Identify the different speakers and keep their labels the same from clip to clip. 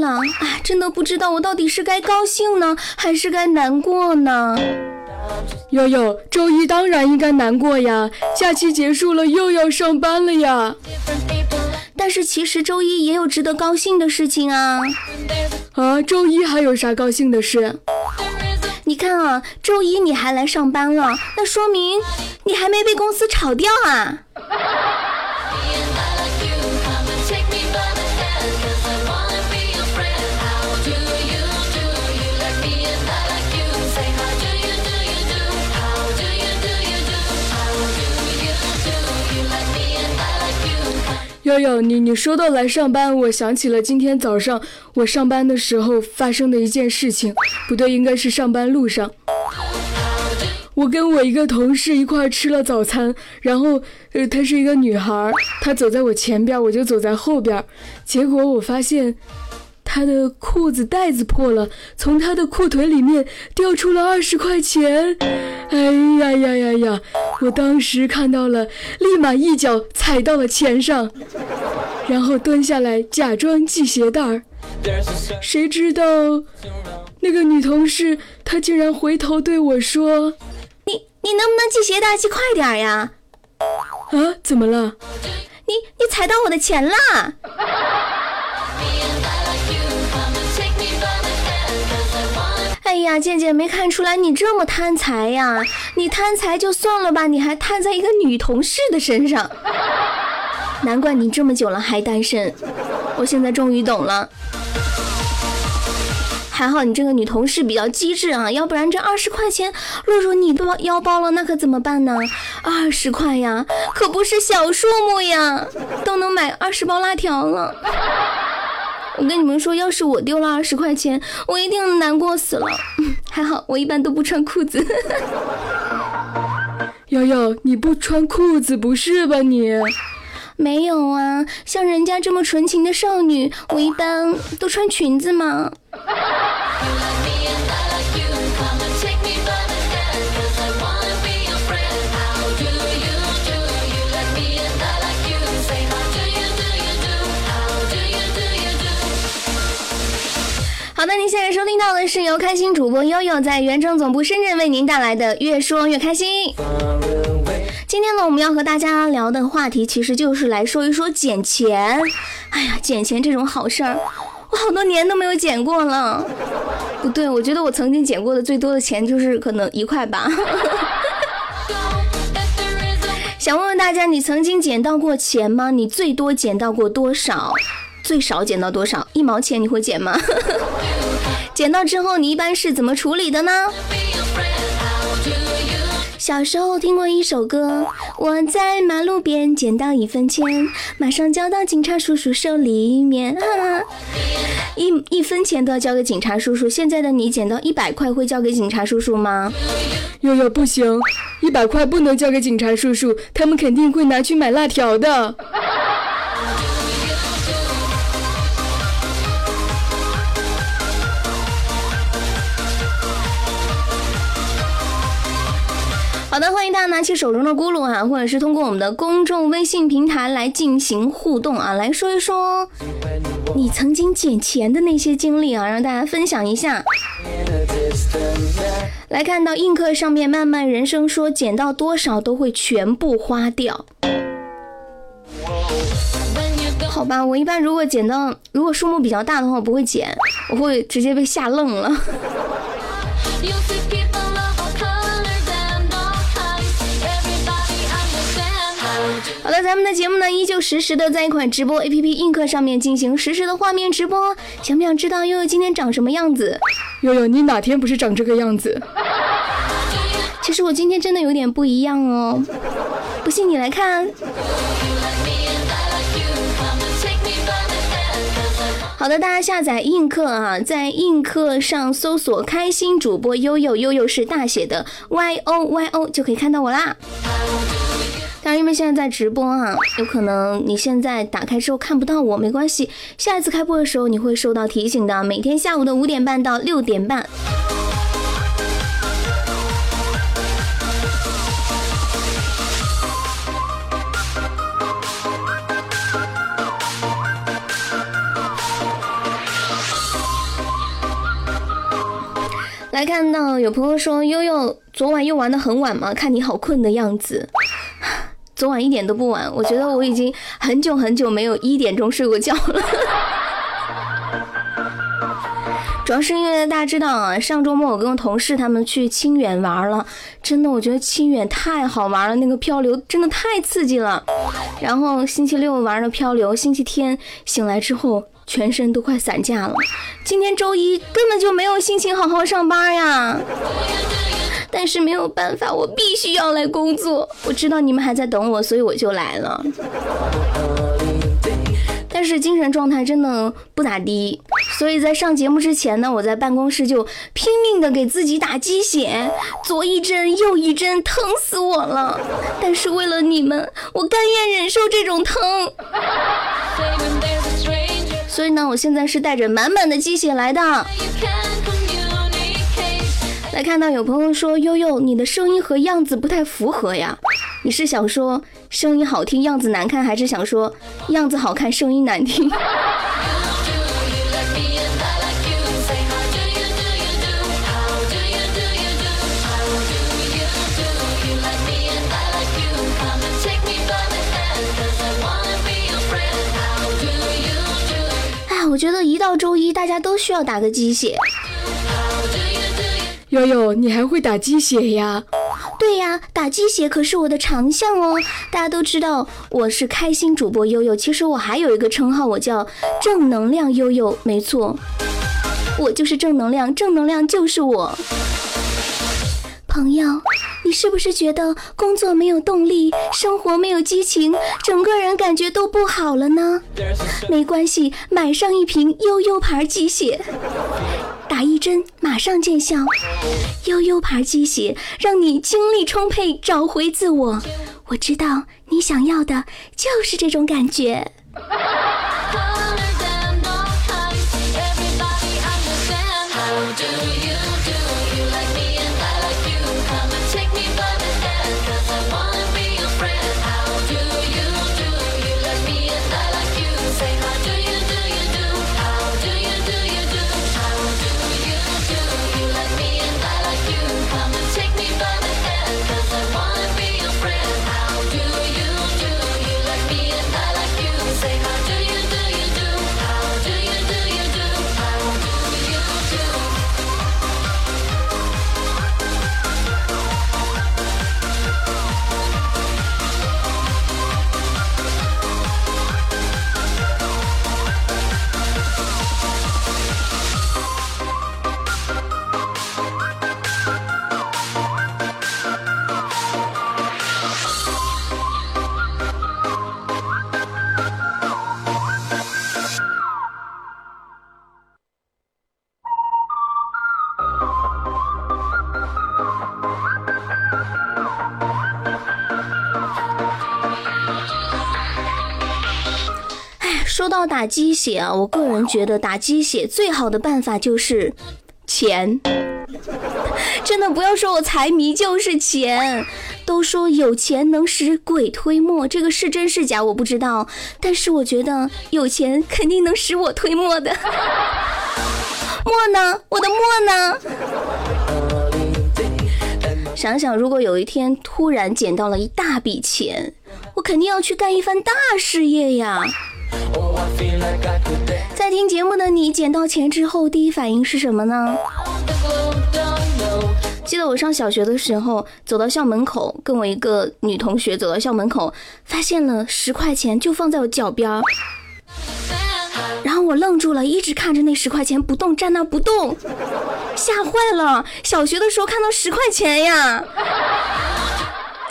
Speaker 1: 了周一了，哎，真的不知道我到底是该高兴呢，还是该难过呢？
Speaker 2: 悠悠，周一当然应该难过呀，假期结束了又要上班了呀。
Speaker 1: 但是其实周一也有值得高兴的事情啊。
Speaker 2: 啊，周一还有啥高兴的事？
Speaker 1: 你看啊，周一你还来上班了，那说明你还没被公司炒掉啊。
Speaker 2: 悠悠，你你说到来上班，我想起了今天早上我上班的时候发生的一件事情，不对，应该是上班路上。我跟我一个同事一块吃了早餐，然后呃，她是一个女孩，她走在我前边，我就走在后边，结果我发现。他的裤子带子破了，从他的裤腿里面掉出了二十块钱。哎呀呀呀呀！我当时看到了，立马一脚踩到了钱上，然后蹲下来假装系鞋带儿。谁知道那个女同事她竟然回头对我说：“
Speaker 1: 你你能不能系鞋带系快点呀？”
Speaker 2: 啊？怎么了？
Speaker 1: 你你踩到我的钱了！哎呀，健健没看出来你这么贪财呀！你贪财就算了吧，你还贪在一个女同事的身上，难怪你这么久了还单身。我现在终于懂了，还好你这个女同事比较机智啊，要不然这二十块钱落入你包腰包了，那可怎么办呢？二十块呀，可不是小数目呀，都能买二十包辣条了。我跟你们说，要是我丢了二十块钱，我一定难过死了。还好我一般都不穿裤子。
Speaker 2: 瑶瑶，你不穿裤子不是吧你？
Speaker 1: 没有啊，像人家这么纯情的少女，我一般都穿裙子嘛。好的，您现在收听到的是由开心主播悠悠在原城总部深圳为您带来的《越说越开心》。今天呢，我们要和大家聊的话题其实就是来说一说捡钱。哎呀，捡钱这种好事儿，我好多年都没有捡过了。不对，我觉得我曾经捡过的最多的钱就是可能一块吧。想问问大家，你曾经捡到过钱吗？你最多捡到过多少？最少捡到多少？一毛钱你会捡吗？捡到之后你一般是怎么处理的呢？小时候听过一首歌，我在马路边捡到一分钱，马上交到警察叔叔手里面。一一分钱都要交给警察叔叔。现在的你捡到一百块会交给警察叔叔吗？
Speaker 2: 悠悠不行，一百块不能交给警察叔叔，他们肯定会拿去买辣条的。
Speaker 1: 大家拿起手中的咕噜啊，或者是通过我们的公众微信平台来进行互动啊，来说一说你曾经捡钱的那些经历啊，让大家分享一下。来看到映客上面，漫漫人生说捡到多少都会全部花掉。好吧，我一般如果捡到如果数目比较大的话，我不会捡，我会直接被吓愣了。好的，咱们的节目呢，依旧实时的在一款直播 APP 映客上面进行实时的画面直播。想不想知道悠悠今天长什么样子？
Speaker 2: 悠悠，你哪天不是长这个样子？
Speaker 1: 其实我今天真的有点不一样哦，不信你来看。好的，大家下载映客啊，在映客上搜索“开心主播悠悠”，悠悠是大写的 Y O Y O，就可以看到我啦。但是因为现在在直播啊，有可能你现在打开之后看不到我，没关系，下一次开播的时候你会收到提醒的。每天下午的五点半到六点半。来看到有朋友说悠悠昨晚又玩的很晚吗？看你好困的样子。昨晚一点都不晚，我觉得我已经很久很久没有一点钟睡过觉了。主要是因为大家知道啊，上周末我跟我同事他们去清远玩了，真的我觉得清远太好玩了，那个漂流真的太刺激了。然后星期六玩了漂流，星期天醒来之后。全身都快散架了，今天周一根本就没有心情好好上班呀。但是没有办法，我必须要来工作。我知道你们还在等我，所以我就来了。但是精神状态真的不咋地，所以在上节目之前呢，我在办公室就拼命的给自己打鸡血，左一针右一针，疼死我了。但是为了你们，我甘愿忍受这种疼。所以呢，我现在是带着满满的鸡血来的。来看到有朋友说悠悠，你的声音和样子不太符合呀？你是想说声音好听样子难看，还是想说样子好看声音难听？我觉得一到周一，大家都需要打个鸡血。
Speaker 2: 悠悠，你还会打鸡血呀？
Speaker 1: 对呀，打鸡血可是我的长项哦。大家都知道我是开心主播悠悠，其实我还有一个称号，我叫正能量悠悠。没错，我就是正能量，正能量就是我。朋友，你是不是觉得工作没有动力，生活没有激情，整个人感觉都不好了呢？没关系，买上一瓶悠悠牌鸡血，打一针马上见效。悠悠牌鸡血让你精力充沛，找回自我。我知道你想要的就是这种感觉。打鸡血啊，我个人觉得打鸡血最好的办法就是钱。真的不要说我财迷，就是钱。都说有钱能使鬼推磨，这个是真是假我不知道，但是我觉得有钱肯定能使我推磨的。磨呢？我的磨呢？想想如果有一天突然捡到了一大笔钱，我肯定要去干一番大事业呀。在听节目的你，捡到钱之后第一反应是什么呢？记得我上小学的时候，走到校门口，跟我一个女同学走到校门口，发现了十块钱就放在我脚边儿，然后我愣住了，一直看着那十块钱不动，站那不动，吓坏了。小学的时候看到十块钱呀！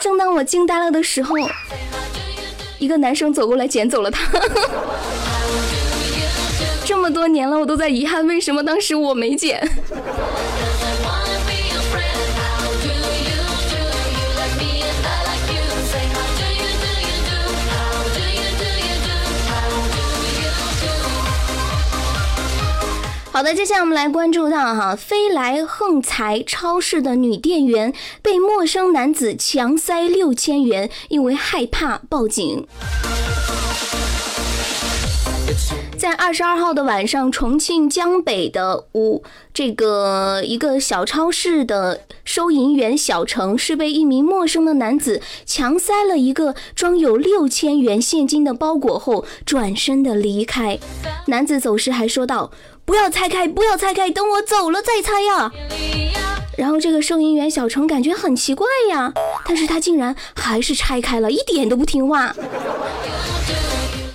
Speaker 1: 正当我惊呆了的时候。一个男生走过来捡走了它。这么多年了，我都在遗憾，为什么当时我没捡？好的，接下来我们来关注到哈，飞来横财超市的女店员被陌生男子强塞六千元，因为害怕报警。在二十二号的晚上，重庆江北的五这个一个小超市的收银员小程是被一名陌生的男子强塞了一个装有六千元现金的包裹后，转身的离开。男子走时还说道：“不要拆开，不要拆开，等我走了再拆呀。”然后这个收银员小程感觉很奇怪呀，但是他竟然还是拆开了，一点都不听话。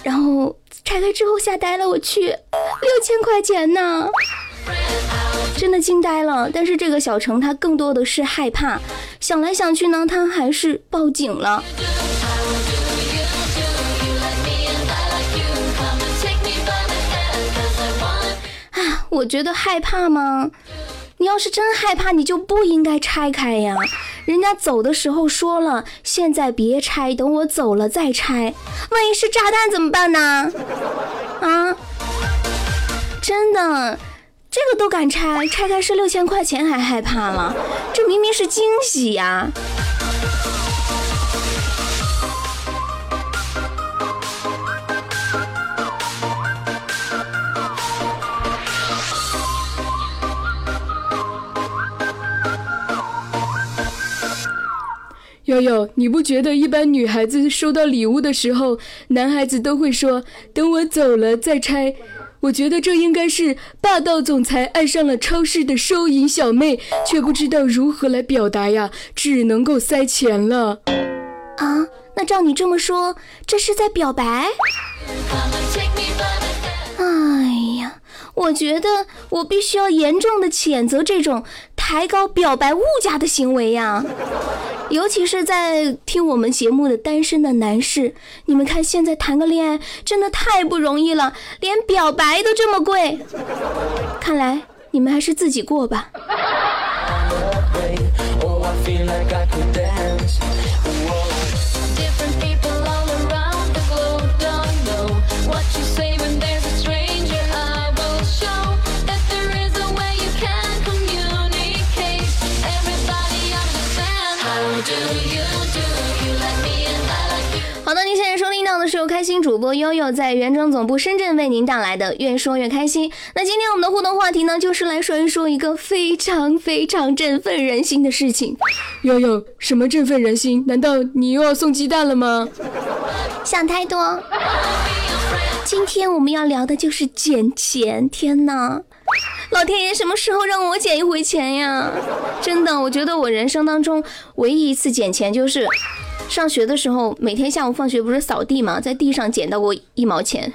Speaker 1: 然后。拆开之后吓呆了，我去，六千块钱呢，真的惊呆了。但是这个小程他更多的是害怕，想来想去呢，他还是报警了。我觉得害怕吗？你要是真害怕，你就不应该拆开呀。人家走的时候说了，现在别拆，等我走了再拆。万一是炸弹怎么办呢？啊，真的，这个都敢拆，拆开是六千块钱还害怕了？这明明是惊喜呀！
Speaker 2: 悠悠，你不觉得一般女孩子收到礼物的时候，男孩子都会说“等我走了再拆”？我觉得这应该是霸道总裁爱上了超市的收银小妹，却不知道如何来表达呀，只能够塞钱了。
Speaker 1: 啊，那照你这么说，这是在表白？哎呀，我觉得我必须要严重的谴责这种抬高表白物价的行为呀！尤其是在听我们节目的单身的男士，你们看现在谈个恋爱真的太不容易了，连表白都这么贵，看来你们还是自己过吧。是由开心主播悠悠在原装总部深圳为您带来的《越说越开心》。那今天我们的互动话题呢，就是来说一说一个非常非常振奋人心的事情。
Speaker 2: 悠悠，什么振奋人心？难道你又要送鸡蛋了吗？
Speaker 1: 想太多。今天我们要聊的就是捡钱。天哪，老天爷什么时候让我捡一回钱呀？真的，我觉得我人生当中唯一一次捡钱就是。上学的时候，每天下午放学不是扫地吗？在地上捡到过一毛钱。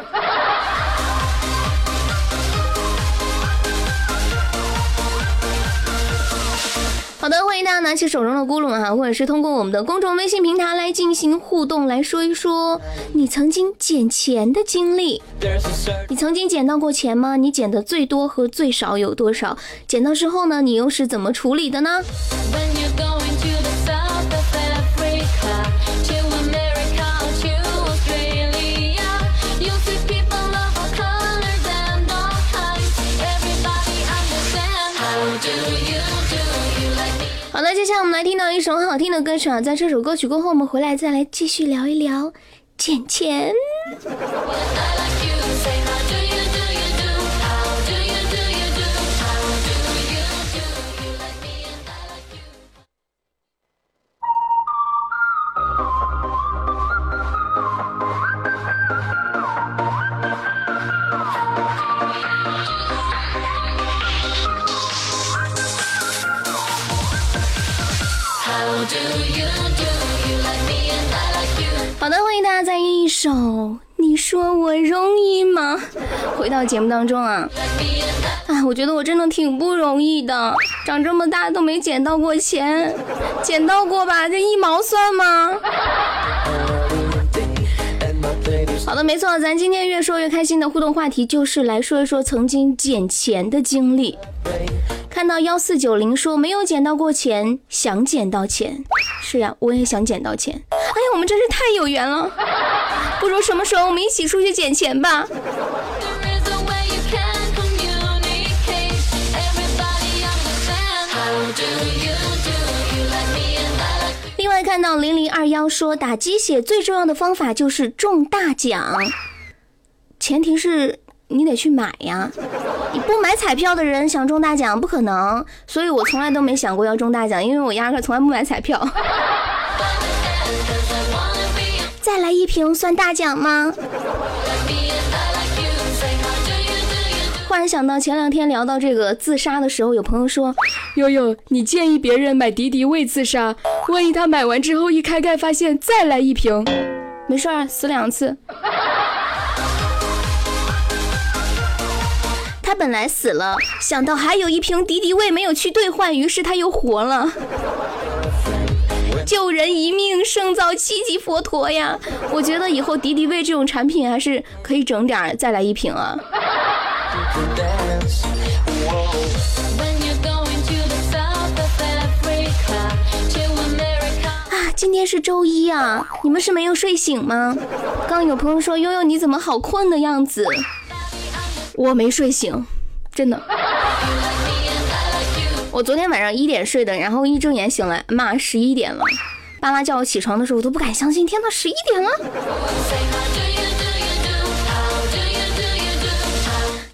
Speaker 1: 好的，欢迎大家拿起手中的咕噜哈，或者是通过我们的公众微信平台来进行互动，来说一说你曾经捡钱的经历。你曾经捡到过钱吗？你捡的最多和最少有多少？捡到之后呢，你又是怎么处理的呢？好下来我们来听到一首很好听的歌曲啊，在这首歌曲过后，我们回来再来继续聊一聊捡钱。手你说我容易吗？回到节目当中啊，哎，我觉得我真的挺不容易的，长这么大都没捡到过钱，捡到过吧？这一毛算吗？好的，没错，咱今天越说越开心的互动话题就是来说一说曾经捡钱的经历。看到幺四九零说没有捡到过钱，想捡到钱。是呀，我也想捡到钱。我们真是太有缘了。不如什么时候我们一起出去捡钱吧。另外看到零零二幺说打鸡血最重要的方法就是中大奖。前提是你得去买呀。你不买彩票的人想中大奖不可能所以我从来都没想过要中大奖因为我压根从来不买彩票。再来一瓶算大奖吗？忽然想到前两天聊到这个自杀的时候，有朋友说：“
Speaker 2: 悠悠，你建议别人买敌敌畏自杀，万一他买完之后一开盖发现再来一瓶，
Speaker 1: 没事儿，死两次。”他本来死了，想到还有一瓶敌敌畏没有去兑换，于是他又活了。救人一命胜造七级佛陀呀！我觉得以后敌敌畏这种产品还是可以整点再来一瓶啊。啊，今天是周一啊，你们是没有睡醒吗？刚有朋友说悠悠你怎么好困的样子？我没睡醒，真的。我昨天晚上一点睡的，然后一睁眼醒来，妈，十一点了。爸妈叫我起床的时候，我都不敢相信，天呐，十一点了。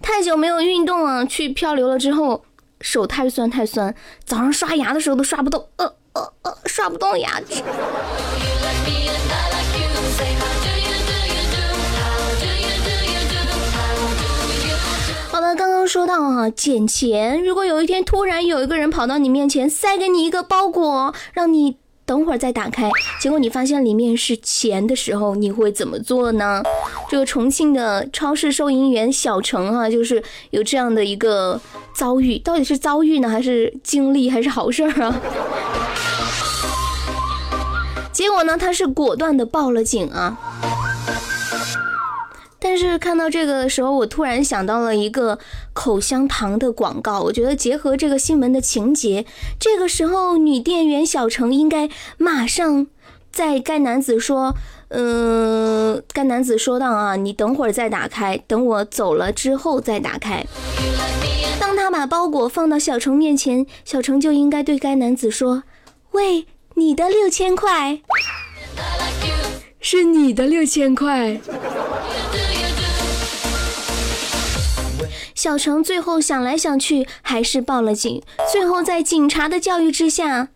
Speaker 1: 太久没有运动了，去漂流了之后，手太酸太酸，早上刷牙的时候都刷不动，呃呃呃，刷不动牙齿。刚刚说到啊，捡钱，如果有一天突然有一个人跑到你面前，塞给你一个包裹，让你。等会儿再打开，结果你发现里面是钱的时候，你会怎么做呢？这个重庆的超市收银员小程啊，就是有这样的一个遭遇，到底是遭遇呢，还是经历，还是好事儿啊？结果呢，他是果断的报了警啊。但是看到这个的时候，我突然想到了一个口香糖的广告。我觉得结合这个新闻的情节，这个时候女店员小程应该马上在该男子说：“嗯，该男子说道啊，你等会儿再打开，等我走了之后再打开。”当他把包裹放到小程面前，小程就应该对该男子说：“喂，你的六千块，
Speaker 2: 是你的六千块。”
Speaker 1: 小程最后想来想去，还是报了警。最后在警察的教育之下，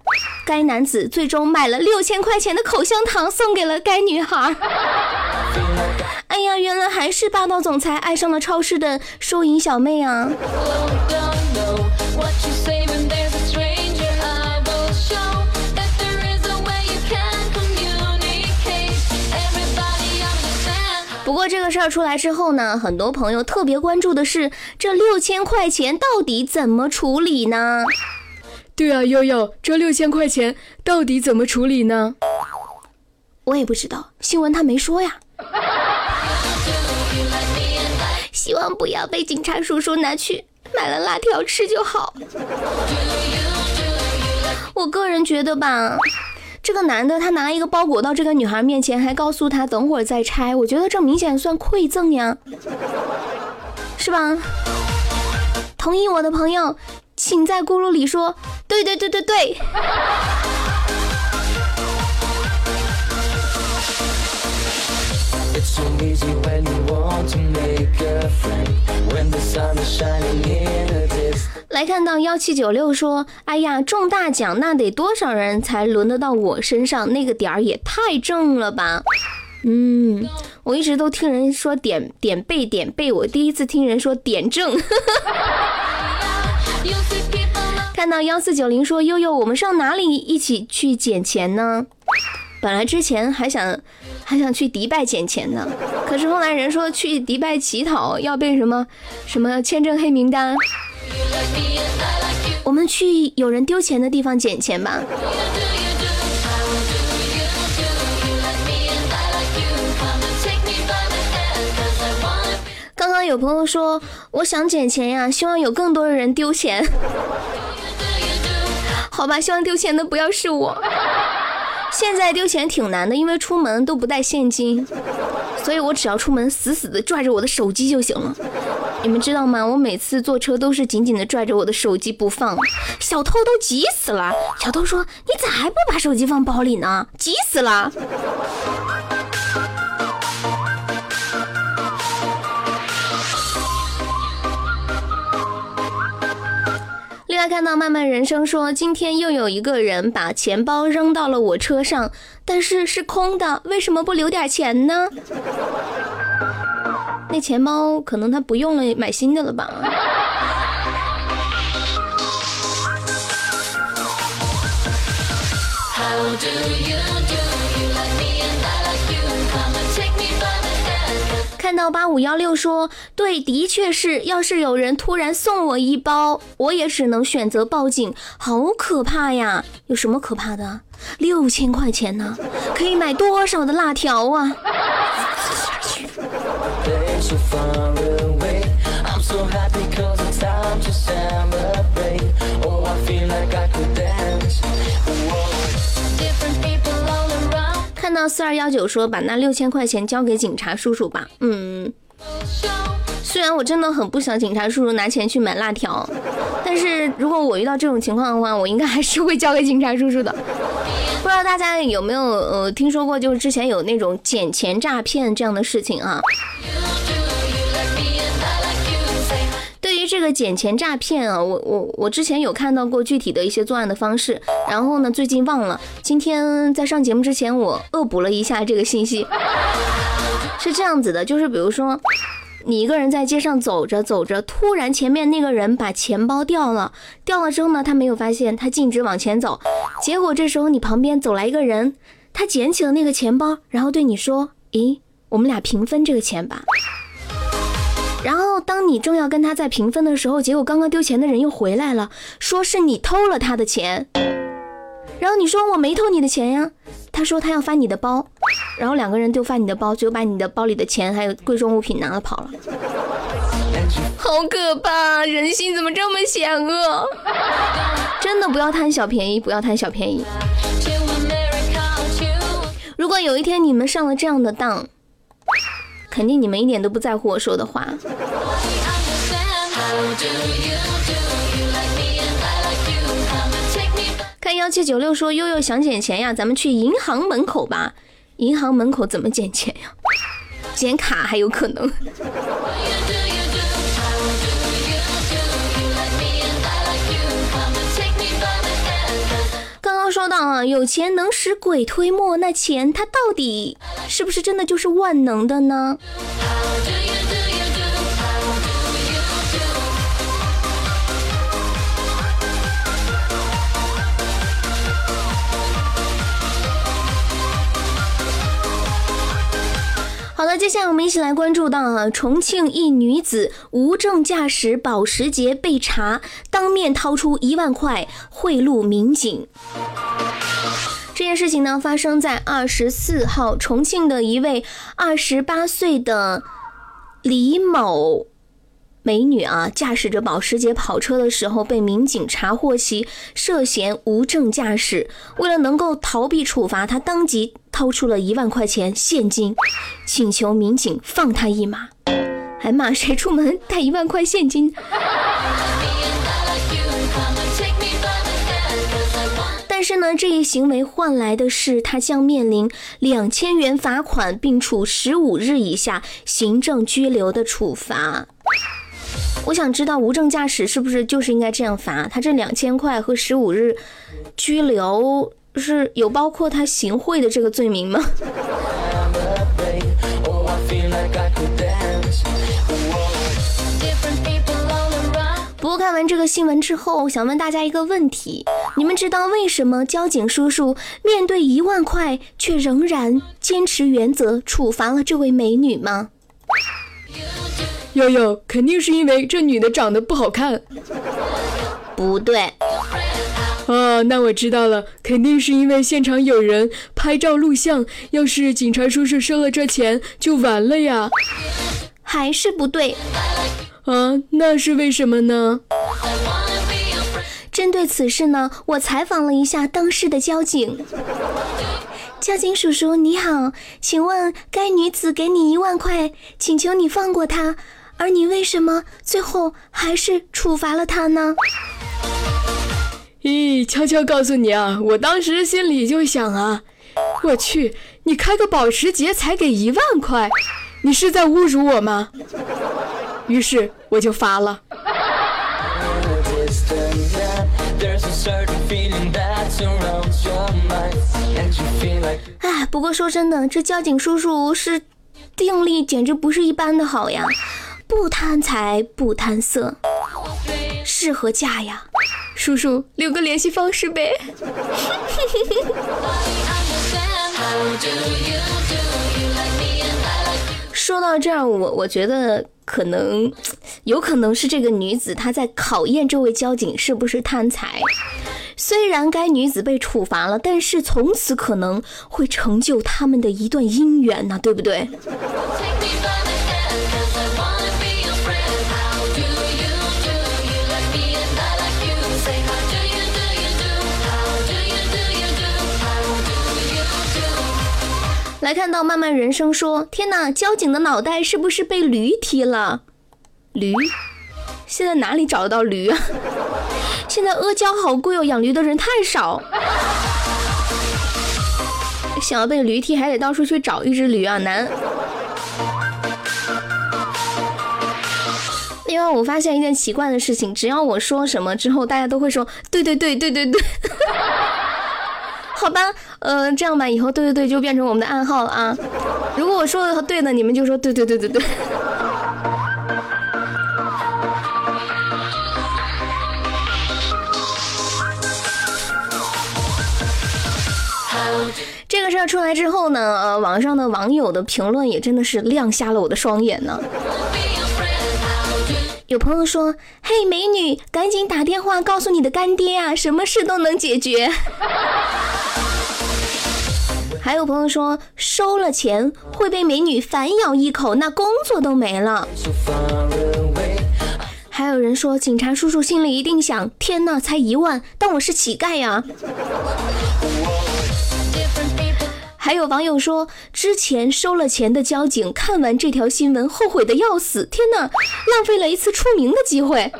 Speaker 1: 该男子最终买了六千块钱的口香糖送给了该女孩。哎呀，原来还是霸道总裁爱上了超市的收银小妹啊！不过这个事儿出来之后呢，很多朋友特别关注的是这六千块钱到底怎么处理呢？
Speaker 2: 对啊，悠悠，这六千块钱到底怎么处理呢？
Speaker 1: 我也不知道，新闻他没说呀。希望不要被警察叔叔拿去买了辣条吃就好。我个人觉得吧。这个男的他拿一个包裹到这个女孩面前，还告诉她等会儿再拆。我觉得这明显算馈赠呀，是吧？同意我的朋友，请在咕噜里说对对对对对。来看到幺七九六说：“哎呀，中大奖那得多少人才轮得到我身上？那个点儿也太正了吧！”嗯，我一直都听人说点点背点背，我第一次听人说点正。看到幺四九零说：“悠悠，我们上哪里一起去捡钱呢？”本来之前还想还想去迪拜捡钱呢，可是后来人说去迪拜乞讨要被什么什么签证黑名单。我们去有人丢钱的地方捡钱吧。刚刚有朋友说我想捡钱呀，希望有更多的人丢钱。好吧，希望丢钱的不要是我。现在丢钱挺难的，因为出门都不带现金，所以我只要出门死死的拽着我的手机就行了。你们知道吗？我每次坐车都是紧紧的拽着我的手机不放，小偷都急死了。小偷说：“你咋还不把手机放包里呢？急死了。”另外看到漫漫人生说，今天又有一个人把钱包扔到了我车上，但是是空的，为什么不留点钱呢？那钱包可能他不用了，买新的了吧？看到八五幺六说，对，的确是，要是有人突然送我一包，我也只能选择报警，好可怕呀！有什么可怕的？六千块钱呢，可以买多少的辣条啊？看到四二幺九说把那六千块钱交给警察叔叔吧。嗯，虽然我真的很不想警察叔叔拿钱去买辣条，但是如果我遇到这种情况的话，我应该还是会交给警察叔叔的。不知道大家有没有呃听说过，就是之前有那种捡钱诈骗这样的事情啊？这个捡钱诈骗啊，我我我之前有看到过具体的一些作案的方式，然后呢，最近忘了。今天在上节目之前，我恶补了一下这个信息，是这样子的，就是比如说，你一个人在街上走着走着，突然前面那个人把钱包掉了，掉了之后呢，他没有发现，他径直往前走，结果这时候你旁边走来一个人，他捡起了那个钱包，然后对你说：“咦，我们俩平分这个钱吧。”然后，当你正要跟他在平分的时候，结果刚刚丢钱的人又回来了，说是你偷了他的钱。然后你说我没偷你的钱呀，他说他要翻你的包，然后两个人就翻你的包，就把你的包里的钱还有贵重物品拿了跑了。好可怕，人心怎么这么险恶？真的不要贪小便宜，不要贪小便宜。如果有一天你们上了这样的当。肯定你们一点都不在乎我说的话。看幺七九六说悠悠想捡钱呀，咱们去银行门口吧。银行门口怎么捡钱呀？捡卡还有可能。说到啊，有钱能使鬼推磨，那钱它到底是不是真的就是万能的呢？好的，接下来我们一起来关注到啊，重庆一女子无证驾驶保时捷被查，当面掏出一万块贿赂民警。这件事情呢，发生在二十四号，重庆的一位二十八岁的李某。美女啊，驾驶着保时捷跑车的时候，被民警查获其涉嫌无证驾驶。为了能够逃避处罚，她当即掏出了一万块钱现金，请求民警放她一马。哎妈，谁出门带一万块现金？但是呢，这一行为换来的是他将面临两千元罚款，并处十五日以下行政拘留的处罚。我想知道无证驾驶是不是就是应该这样罚？他这两千块和十五日拘留是有包括他行贿的这个罪名吗？不过看完这个新闻之后，想问大家一个问题：你们知道为什么交警叔叔面对一万块却仍然坚持原则，处罚了这位美女吗？
Speaker 2: 悠悠，肯定是因为这女的长得不好看。
Speaker 1: 不对。
Speaker 2: 哦，那我知道了，肯定是因为现场有人拍照录像。要是警察叔叔收了这钱，就完了呀。
Speaker 1: 还是不对。
Speaker 2: 啊，那是为什么呢？
Speaker 1: 针对此事呢，我采访了一下当事的交警。交警叔叔你好，请问该女子给你一万块，请求你放过她。而你为什么最后还是处罚了他呢？
Speaker 2: 咦，悄悄告诉你啊，我当时心里就想啊，我去，你开个保时捷才给一万块，你是在侮辱我吗？于是我就发了。
Speaker 1: 哎，不过说真的，这交警叔叔是定力简直不是一般的好呀，不贪财不贪色，适合嫁呀。叔叔留个联系方式呗。说到这儿，我我觉得可能有可能是这个女子她在考验这位交警是不是贪财。虽然该女子被处罚了，但是从此可能会成就他们的一段姻缘呢，对不对？来看到漫漫人生说：“天哪，交警的脑袋是不是被驴踢了？驴？现在哪里找得到驴啊？现在阿胶好贵哦，养驴的人太少。想要被驴踢，还得到处去找一只驴啊，难。另外，我发现一件奇怪的事情，只要我说什么之后，大家都会说对对对对对对。”好吧，呃，这样吧，以后对对对就变成我们的暗号了啊。如果我说的对的，你们就说对对对对对。这个事儿出来之后呢，呃，网上的网友的评论也真的是亮瞎了我的双眼呢。有朋友说：“嘿，美女，赶紧打电话告诉你的干爹啊，什么事都能解决。”还有朋友说，收了钱会被美女反咬一口，那工作都没了。还有人说，警察叔叔心里一定想：天呐，才一万，当我是乞丐呀？还有网友说，之前收了钱的交警看完这条新闻后悔的要死，天呐，浪费了一次出名的机会。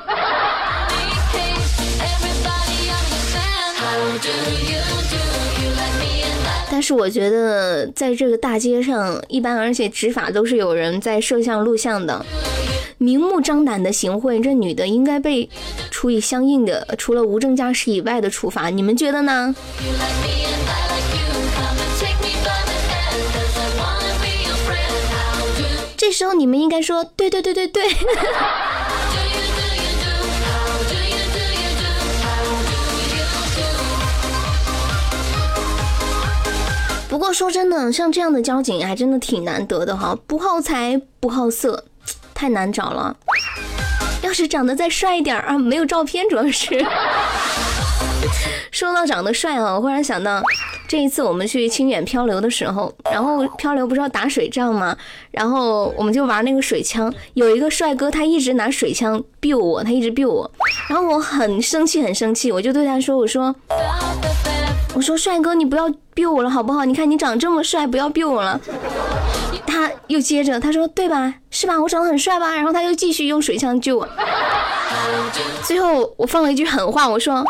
Speaker 1: 但是我觉得，在这个大街上，一般而且执法都是有人在摄像录像的，明目张胆的行贿，这女的应该被处以相应的除了无证驾驶以外的处罚，你们觉得呢？这时候你们应该说对对对对对。不过说真的，像这样的交警还真的挺难得的哈，不好财不好色，太难找了。要是长得再帅一点啊，没有照片主要是。说到长得帅啊，我忽然想到，这一次我们去清远漂流的时候，然后漂流不是要打水仗吗？然后我们就玩那个水枪，有一个帅哥他一直拿水枪 biu 我，他一直 biu 我，然后我很生气很生气，我就对他说，我说。我说帅哥，你不要 biu 我了好不好？你看你长这么帅，不要 biu 我了。他又接着他说对吧？是吧？我长得很帅吧？然后他又继续用水枪救我。最后我放了一句狠话，我说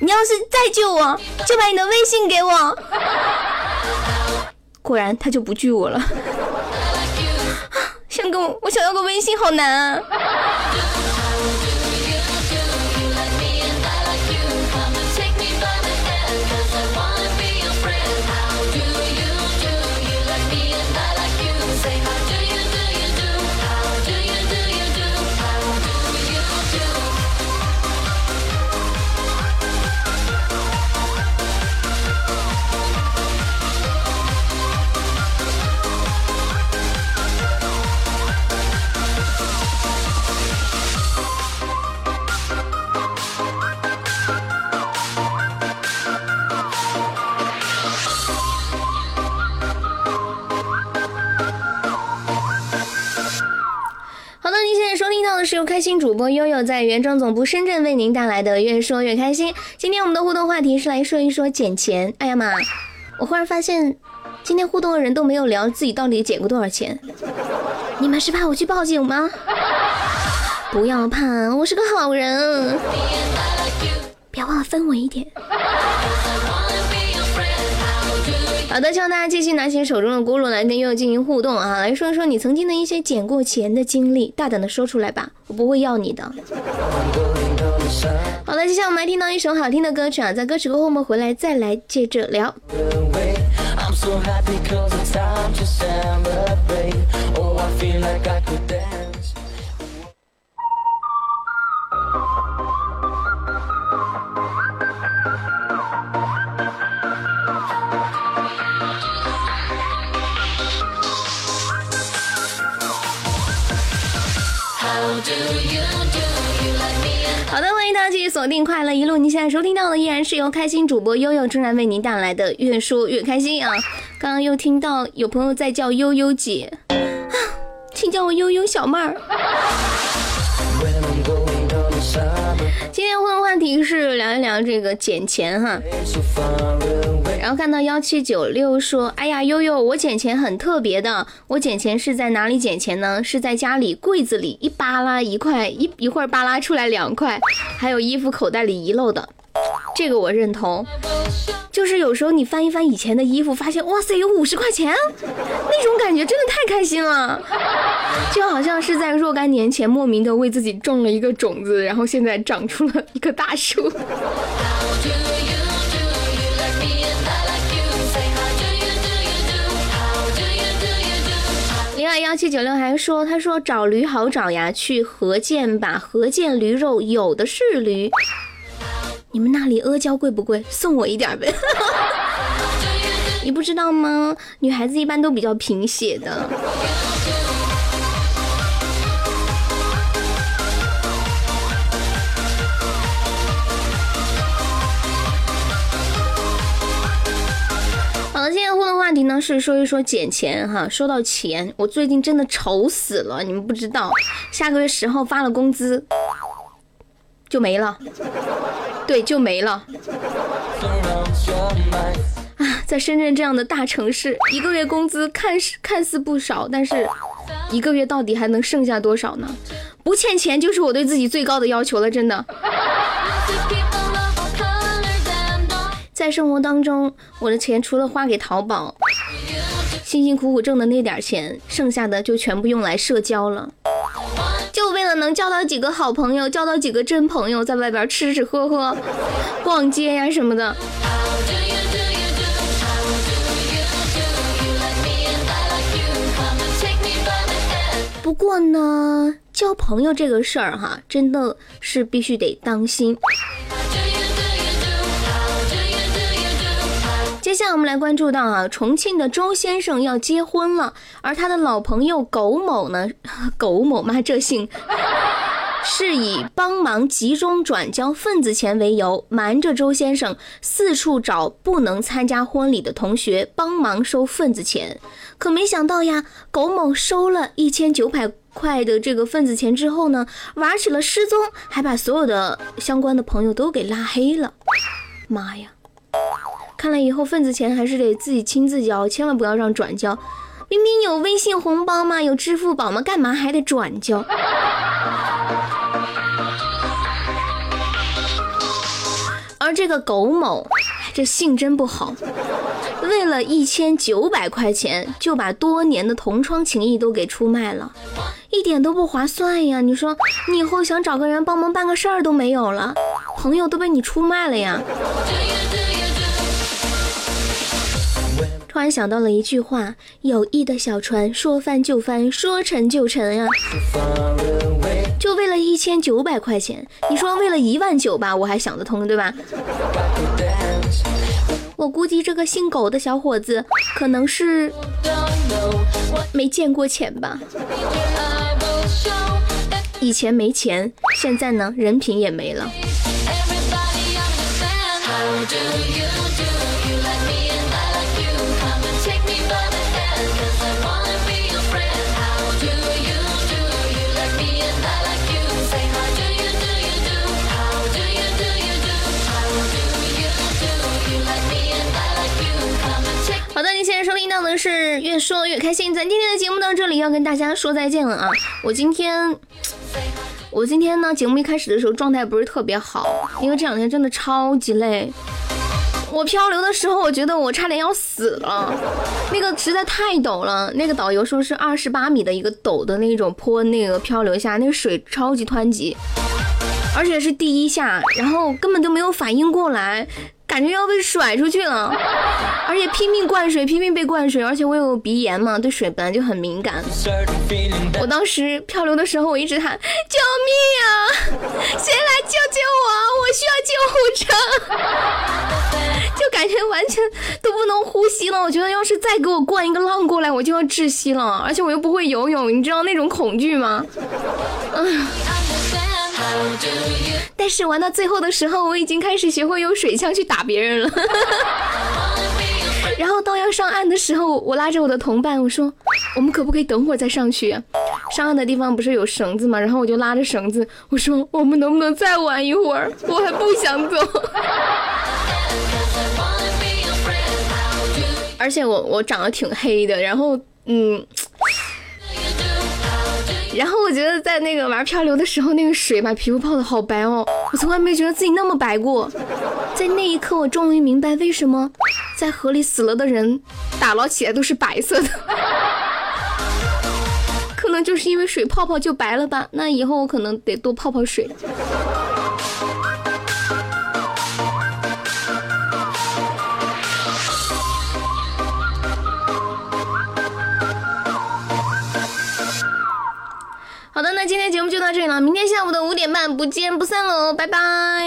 Speaker 1: 你要是再救我，就把你的微信给我。果然他就不拒我了。想跟我，我想要个微信，好难啊。是由开心主播悠悠在原装总部深圳为您带来的越说越开心。今天我们的互动话题是来说一说捡钱。哎呀妈！我忽然发现，今天互动的人都没有聊自己到底捡过多少钱。你们是怕我去报警吗？不要怕，我是个好人。别忘了分我一点。好的，希望大家继续拿起手中的咕噜来跟悠悠进行互动啊，来说一说你曾经的一些捡过钱的经历，大胆的说出来吧，我不会要你的。好的，接下来我们来听到一首好听的歌曲啊，在歌曲过后我们回来再来接着聊。好的，欢迎大继续锁定快乐一路。您现在收听到的依然是由开心主播悠悠正在为您带来的越说越开心啊！刚刚又听到有朋友在叫悠悠姐啊，请叫我悠悠小妹儿。今天互动话题是聊一聊这个捡钱哈。然后看到幺七九六说：“哎呀，悠悠，我捡钱很特别的。我捡钱是在哪里捡钱呢？是在家里柜子里一扒拉一块，一一会儿扒拉出来两块，还有衣服口袋里遗漏的。这个我认同。就是有时候你翻一翻以前的衣服，发现哇塞，有五十块钱，那种感觉真的太开心了，就好像是在若干年前莫名的为自己种了一个种子，然后现在长出了一棵大树。”幺七九六还说，他说找驴好找呀，去河建吧，河建驴肉有的是驴。你们那里阿胶贵不贵？送我一点呗。你不知道吗？女孩子一般都比较贫血的。今天互动话题呢是说一说捡钱哈。说到钱，我最近真的愁死了，你们不知道，下个月十号发了工资就没了，对，就没了。啊，在深圳这样的大城市，一个月工资看似看似不少，但是一个月到底还能剩下多少呢？不欠钱就是我对自己最高的要求了，真的。在生活当中，我的钱除了花给淘宝，辛辛苦苦挣的那点钱，剩下的就全部用来社交了，就为了能交到几个好朋友，交到几个真朋友，在外边吃吃喝喝、逛街呀什么的。不过呢，交朋友这个事儿哈，真的是必须得当心。接下来我们来关注到啊，重庆的周先生要结婚了，而他的老朋友苟某呢，苟某妈这姓，是以帮忙集中转交份子钱为由，瞒着周先生四处找不能参加婚礼的同学帮忙收份子钱。可没想到呀，苟某收了一千九百块的这个份子钱之后呢，玩起了失踪，还把所有的相关的朋友都给拉黑了。妈呀！看来以后份子钱还是得自己亲自交，千万不要让转交。明明有微信红包吗？有支付宝吗？干嘛还得转交？而这个苟某，这性真不好，为了一千九百块钱就把多年的同窗情谊都给出卖了，一点都不划算呀！你说你以后想找个人帮忙办个事儿都没有了，朋友都被你出卖了呀！突然想到了一句话：友谊的小船说翻就翻，说沉就沉呀。就为了一千九百块钱，你说为了一万九吧，我还想得通，对吧？我估计这个姓苟的小伙子可能是没见过钱吧。以前没钱，现在呢，人品也没了。好的，您现在收听到的是越说越开心。咱今天的节目到这里要跟大家说再见了啊！我今天，我今天呢，节目一开始的时候状态不是特别好，因为这两天真的超级累。我漂流的时候，我觉得我差点要死了，那个实在太陡了。那个导游说是二十八米的一个陡的那种坡，那个漂流下，那个水超级湍急，而且是第一下，然后根本就没有反应过来。感觉要被甩出去了，而且拼命灌水，拼命被灌水，而且我有鼻炎嘛，对水本来就很敏感。我当时漂流的时候，我一直喊救命啊！谁来救救我？我需要救护车！就感觉完全都不能呼吸了。我觉得要是再给我灌一个浪过来，我就要窒息了。而且我又不会游泳，你知道那种恐惧吗？嗯。但是玩到最后的时候，我已经开始学会用水枪去打别人了。然后到要上岸的时候，我拉着我的同伴，我说：“我们可不可以等会儿再上去？上岸的地方不是有绳子吗？”然后我就拉着绳子，我说：“我们能不能再玩一会儿？我还不想走。”而且我我长得挺黑的，然后嗯。然后我觉得在那个玩漂流的时候，那个水把皮肤泡的好白哦，我从来没觉得自己那么白过。在那一刻，我终于明白为什么在河里死了的人打捞起来都是白色的，可能就是因为水泡泡就白了吧。那以后我可能得多泡泡水。好的，那今天节目就到这里了。明天下午的五点半不见不散喽，拜拜。